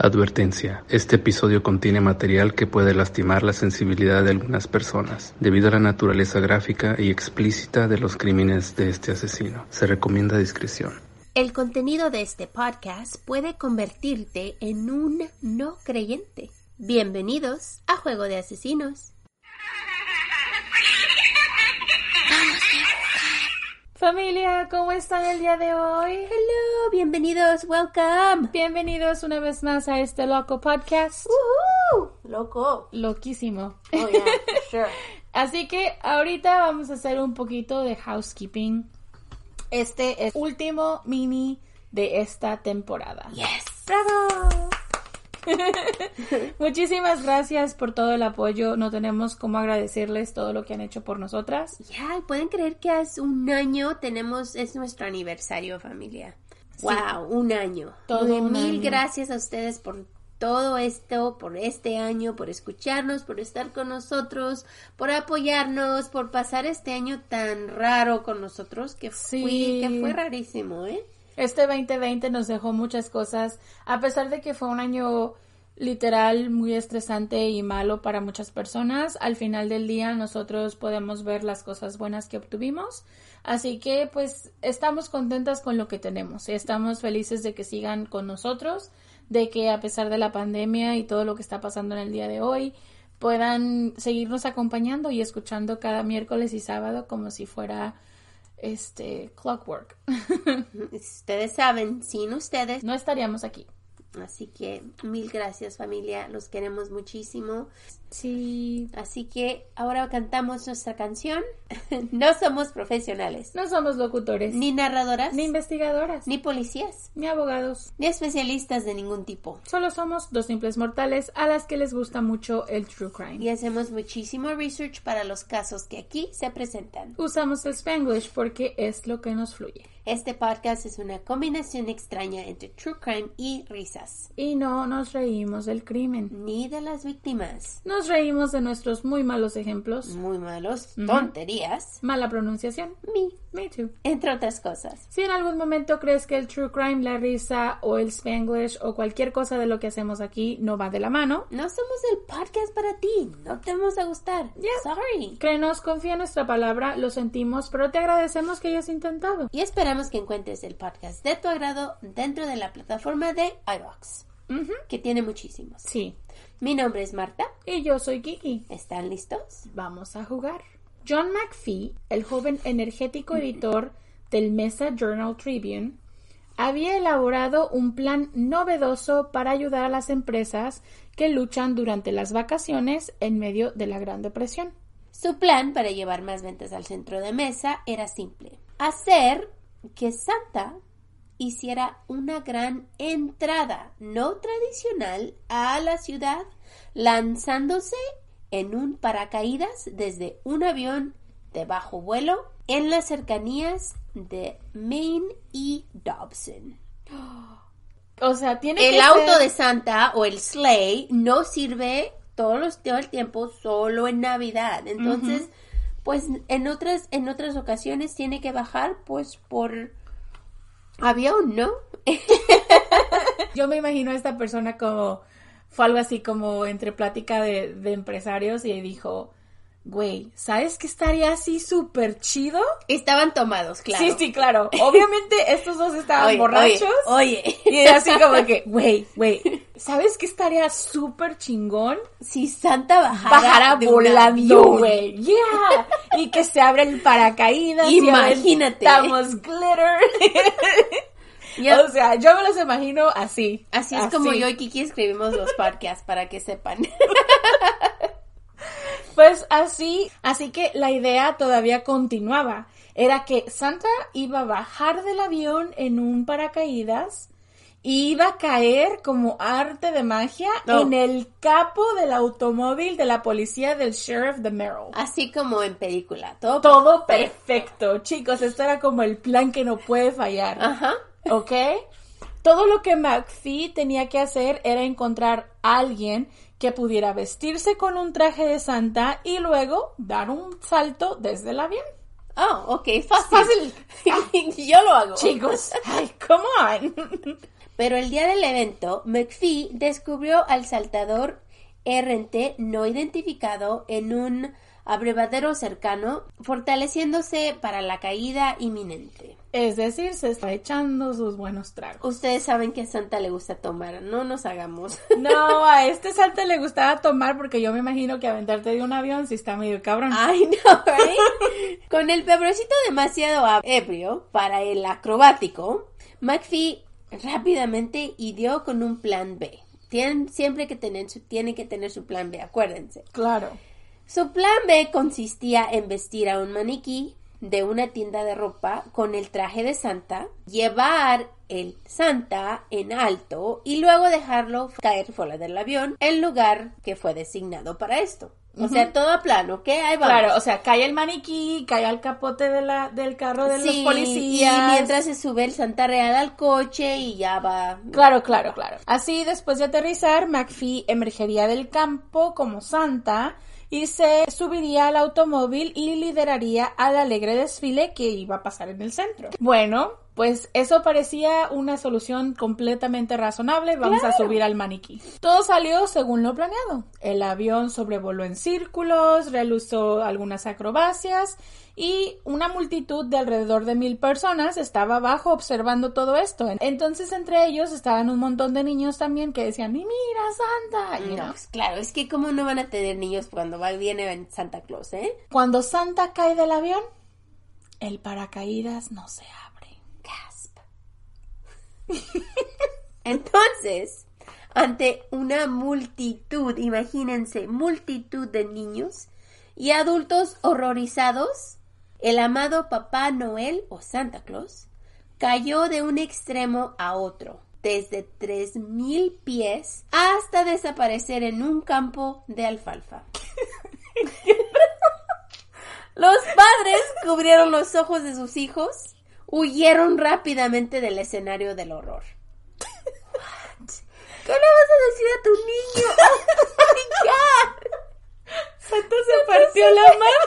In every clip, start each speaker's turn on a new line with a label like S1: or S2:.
S1: Advertencia. Este episodio contiene material que puede lastimar la sensibilidad de algunas personas, debido a la naturaleza gráfica y explícita de los crímenes de este asesino. Se recomienda discreción.
S2: El contenido de este podcast puede convertirte en un no creyente. Bienvenidos a Juego de Asesinos.
S3: Familia, ¿cómo están el día de hoy?
S2: Hello, bienvenidos, welcome.
S3: Bienvenidos una vez más a este loco podcast.
S2: Woohoo, loco.
S3: Loquísimo.
S2: Oh yeah, for sure.
S3: Así que ahorita vamos a hacer un poquito de housekeeping. Este es último mini de esta temporada.
S2: Yes.
S3: ¡Bravo! Muchísimas gracias por todo el apoyo. No tenemos cómo agradecerles todo lo que han hecho por nosotras.
S2: Ya, pueden creer que hace un año tenemos, es nuestro aniversario, familia. Wow, un año.
S3: Todo un
S2: Mil
S3: año.
S2: gracias a ustedes por todo esto, por este año, por escucharnos, por estar con nosotros, por apoyarnos, por pasar este año tan raro con nosotros, que,
S3: Sí.
S2: fui, que fue rarísimo, ¿eh?
S3: Este 2020 nos dejó muchas cosas, a pesar de que fue un año literal muy estresante y malo para muchas personas, al final del día nosotros podemos ver las cosas buenas que obtuvimos, así que pues estamos contentas con lo que tenemos, estamos felices de que sigan con nosotros, de que a pesar de la pandemia y todo lo que está pasando en el día de hoy, puedan seguirnos acompañando y escuchando cada miércoles y sábado como si fuera este clockwork.
S2: Ustedes saben, sin ustedes.
S3: no estaríamos aquí.
S2: Así que mil gracias familia, los queremos muchísimo.
S3: Sí.
S2: Así que ahora cantamos nuestra canción. no somos profesionales,
S3: No somos locutores,
S2: ni narradoras,
S3: ni investigadoras,
S2: ni policías,
S3: ni abogados.
S2: ni especialistas de ningún tipo.
S3: Solo somos dos simples mortales a las que les gusta mucho el true crime.
S2: Y hacemos muchísimo research para los casos que aquí se presentan.
S3: Usamos el Spanglish porque es lo que nos fluye.
S2: Este podcast es una combinación extraña entre true crime y risas.
S3: Y no nos reímos del crimen.
S2: Ni de las víctimas.
S3: Nos reímos de nuestros muy malos ejemplos,
S2: Muy malos, tonterías.
S3: mala pronunciación.
S2: Me,
S3: Me too.
S2: entre otras cosas.
S3: Si en algún momento crees que el true crime, la risa o el Spanglish o cualquier cosa de lo que hacemos aquí no va de la mano,
S2: No somos el podcast para ti. No te vamos a gustar.
S3: Yeah.
S2: Sorry.
S3: créenos, confía en nuestra palabra, lo sentimos, pero te agradecemos que hayas intentado.
S2: Y esperamos que encuentres el podcast de tu agrado dentro de la plataforma de que tiene muchísimos.
S3: Sí.
S2: Mi nombre es Marta.
S3: Y yo soy Kiki.
S2: ¿Están listos?
S3: Vamos a jugar. John McPhee, el joven energético editor del Mesa Journal Tribune, había elaborado un plan novedoso para ayudar a las empresas que luchan durante las vacaciones en medio de la Gran Depresión.
S2: Su plan para llevar más ventas al centro de mesa era simple. Hacer que Santa hiciera una gran entrada no tradicional a la ciudad lanzándose en un paracaídas desde un avión de bajo vuelo en las cercanías de Maine y Dobson.
S3: O sea, tiene
S2: El
S3: que
S2: auto
S3: ser-
S2: de Santa o el sleigh no sirve todos los, todo el tiempo solo en Navidad. Entonces, pues en otras en otras ocasiones tiene que bajar pues por avión, ¿no?
S3: Yo me imagino a esta persona como fue algo así como entre plática de, de empresarios y dijo, güey, ¿sabes qué estaría así súper chido?
S2: Estaban tomados, claro.
S3: Sí, sí, claro. Obviamente estos dos estaban
S2: Oye,
S3: borrachos.
S2: Oye, oye.
S3: Y así como que, güey, güey, ¿sabes qué estaría súper chingón?
S2: si Santa bajara,
S3: Bajara
S2: de
S3: volando, güey. Yeah. Y que se abre el paracaídas. y
S2: Imagínate.
S3: aventamos glitter.
S2: Ya-
S3: O sea, yo me los imagino así.
S2: Así es como yo y Kiki escribimos los podcasts para que sepan.
S3: Pues así, así que la idea todavía continuaba. Era que Santa iba a bajar del avión en un paracaídas iba a caer como arte de magia
S2: No.
S3: en el capo del automóvil de la policía del sheriff de Merrill.
S2: Así como en película. Todo.
S3: Todo perfecto. Chicos, esto era como el plan que no puede fallar.
S2: Ajá.
S3: ¿Ok? Todo lo que McPhee tenía que hacer era encontrar a alguien que pudiera vestirse con un traje de Santa y luego dar un salto desde el avión.
S2: Oh, ok, fácil. Yo lo hago.
S3: Chicos, ay, come on.
S2: Pero el día del evento, McPhee descubrió al saltador errante no identificado en un abrevadero cercano, fortaleciéndose para la caída inminente.
S3: Es decir, se está echando sus buenos tragos.
S2: Ustedes saben que a Santa le gusta tomar, no nos hagamos.
S3: No, a este salto le gustaba tomar porque yo me imagino que aventarte de un avión sí está medio cabrón.
S2: Ay, no, right? Con el pebrecito demasiado ebrio para el acrobático, McPhee rápidamente ideó con un plan B. Tienen siempre que tener su, tienen que tener su plan B, acuérdense.
S3: Claro.
S2: Su plan B consistía en vestir a un maniquí de una tienda de ropa con el traje de Santa, llevar el Santa en alto y luego dejarlo caer fuera del avión, el lugar que fue designado para esto. O sea, todo a plano, ¿ok? Ahí vamos.
S3: Claro, o sea, cae el maniquí, cae al capote de la, del carro de los
S2: Sí,
S3: policías.
S2: Y mientras se sube el Santa Real al coche y ya va.
S3: Claro, claro, claro. Así, después de aterrizar, McPhee emergería del campo como Santa y se subiría al automóvil y lideraría al alegre desfile que iba a pasar en el centro. Bueno, pues eso parecía una solución completamente razonable. Vamos a subir al maniquí. Todo salió según lo planeado. El avión sobrevoló en círculos, realizó algunas acrobacias y una multitud de alrededor de mil personas estaba abajo observando todo esto. Entonces entre ellos estaban un montón de niños también que decían, "Y mira Santa, you
S2: No, pues claro, es que cómo no van a tener niños cuando va, viene Santa Claus, ¿eh?
S3: Cuando Santa cae del avión, el paracaídas no se abre.
S2: Entonces, ante una multitud, imagínense, multitud de niños y adultos horrorizados, el amado Papá Noel o Santa Claus cayó de un extremo a otro, desde tres mil pies hasta desaparecer en un campo de alfalfa. Los padres cubrieron los ojos de sus hijos, huyeron rápidamente del escenario del horror. ¿Qué le vas a decir a tu niño? Oh my God.
S3: Santa se partió la mano.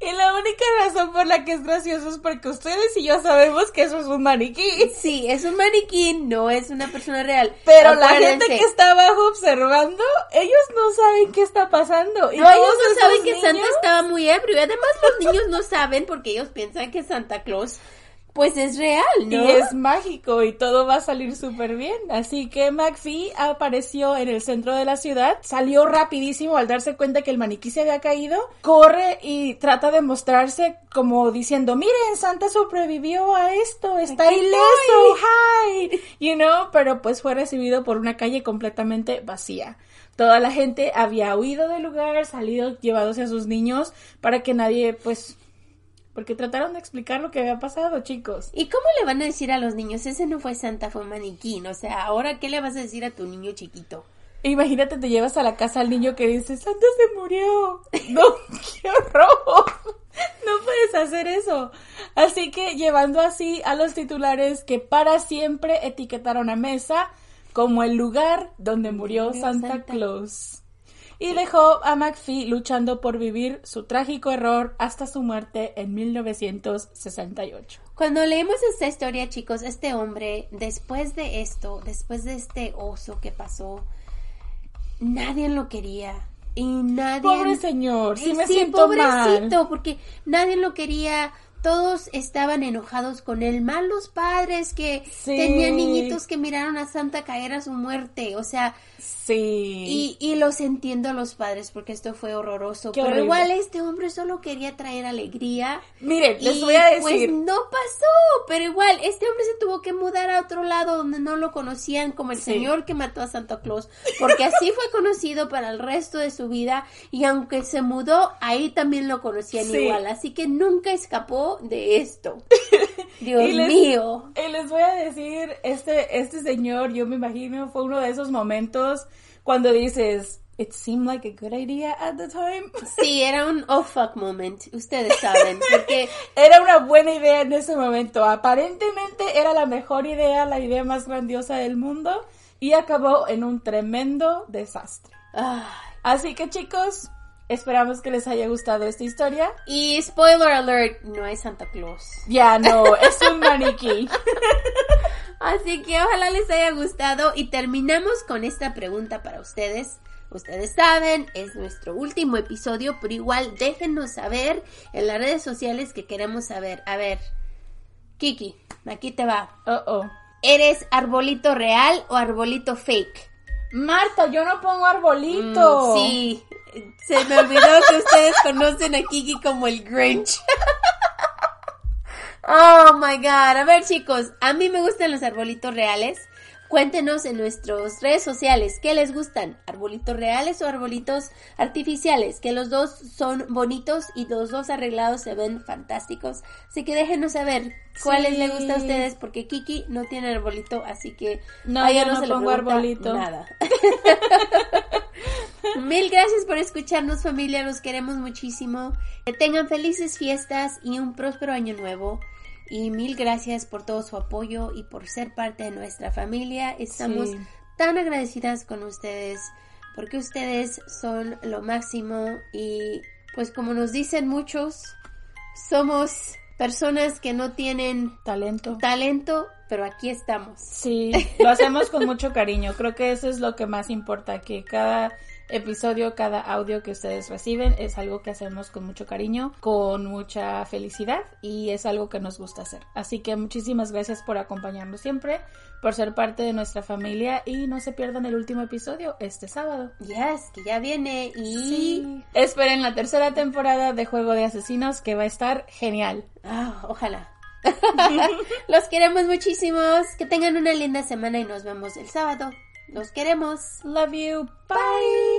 S3: Y la única razón por la que es gracioso es porque ustedes y yo sabemos que eso es un maniquí.
S2: Sí, es un maniquí, no es una persona real.
S3: Pero la gente que está abajo observando, ellos no saben qué está pasando. Y
S2: No, ellos no saben que Santa estaba muy ebrio. Además, los niños no saben porque ellos piensan que Santa Claus, pues es real, ¿no?
S3: Y es mágico y todo va a salir súper bien. Así que McPhee apareció en el centro de la ciudad, salió rapidísimo al darse cuenta que el maniquí se había caído, corre y trata de mostrarse como diciendo, miren, Santa sobrevivió a esto, está
S2: Aquí
S3: ileso, hi, you know, pero pues fue recibido por una calle completamente vacía. Toda la gente había huido del lugar, salido llevándose a sus niños para que nadie, pues, porque trataron de explicar lo que había pasado, chicos.
S2: ¿Y cómo le van a decir a los niños? Ese no fue Santa, fue un maniquí. O sea, ahora, ¿qué le vas a decir a tu niño chiquito?
S3: Imagínate, te llevas a la casa al niño que dice, Santa se murió. No, qué horror. No puedes hacer eso. Así que llevando así a los titulares que para siempre etiquetaron a Mesa como el lugar donde murió
S2: murió
S3: Santa,
S2: Santa.
S3: Claus. Y dejó a McPhee luchando por vivir su trágico error hasta su muerte en 1968.
S2: Cuando leemos esta historia, chicos, este hombre, después de esto, después de este oso que pasó, nadie lo quería. Y nadie...
S3: Pobre señor, sí me siento mal.
S2: pobrecito, porque nadie lo quería. Todos estaban enojados con él, mal los padres que
S3: Sí.
S2: tenían niñitos que miraron a Santa caer a su muerte, o sea,
S3: Sí.
S2: y, y los entiendo a los padres porque esto fue horroroso,
S3: Qué
S2: pero
S3: horrible.
S2: igual este hombre solo quería traer alegría.
S3: Miren, les voy a decir.
S2: Pues no pasó, pero igual este hombre se tuvo que mudar a otro lado donde no lo conocían como el
S3: Sí.
S2: señor que mató a Santa Claus, porque así fue conocido para el resto de su vida y aunque se mudó, ahí también lo conocían
S3: Sí.
S2: igual, así que nunca escapó de esto. Dios
S3: Y les-
S2: mío.
S3: Y les voy a decir, este, este señor, yo me imagino, fue uno de esos momentos cuando dices, it seemed like a good idea at the time.
S2: Sí, era un oh fuck moment. Ustedes saben. Porque
S3: Era una buena idea en ese momento. Aparentemente era la mejor idea, la idea más grandiosa del mundo. Y acabó en un tremendo desastre.
S2: ay,
S3: Así que chicos, esperamos que les haya gustado esta historia.
S2: Y spoiler alert, no hay Santa Claus.
S3: Ya no, es un maniquí.
S2: Así que ojalá les haya gustado y terminamos con esta pregunta para ustedes. Ustedes saben, es nuestro último episodio, pero igual déjenos saber en las redes sociales que queremos saber. A ver, Kiki, aquí te va.
S3: Oh, oh.
S2: ¿Eres arbolito real o arbolito fake?
S3: Marta, yo no pongo arbolito.
S2: Mm, sí, se me olvidó que ustedes conocen a Kiki como el Grinch. Oh my god. A ver, chicos, a mí me gustan los arbolitos reales. Cuéntenos en nuestras redes sociales qué les gustan, arbolitos reales o arbolitos artificiales, que los dos son bonitos y los dos arreglados se ven fantásticos. Así que déjenos saber cuáles
S3: Sí.
S2: les gusta a ustedes, porque Kiki no tiene arbolito, así que
S3: No, yo no
S2: se le
S3: pongo arbolito.
S2: Nada. Mil gracias por escucharnos familia, los queremos muchísimo. Que tengan felices fiestas y un próspero año nuevo. Y mil gracias por todo su apoyo y por ser parte de nuestra familia. Estamos
S3: Sí.
S2: tan agradecidas con ustedes porque ustedes son lo máximo y pues como nos dicen muchos, somos personas que no tienen
S3: Talento.
S2: talento, pero aquí estamos.
S3: Sí, lo hacemos con mucho cariño. Creo que eso es lo que más importa, que cada episodio, cada audio que ustedes reciben es algo que hacemos con mucho cariño, con mucha felicidad y es algo que nos gusta hacer. Así que muchísimas gracias por acompañarnos siempre, por ser parte de nuestra familia y no se pierdan el último episodio este sábado.
S2: Yes, que ya viene y
S3: Sí. Esperen la tercera temporada de Juego de Asesinos que va a estar genial.
S2: Ah, ojalá. Los queremos muchísimos. Que tengan una linda semana y nos vemos el sábado. Los queremos.
S3: Love you. Bye.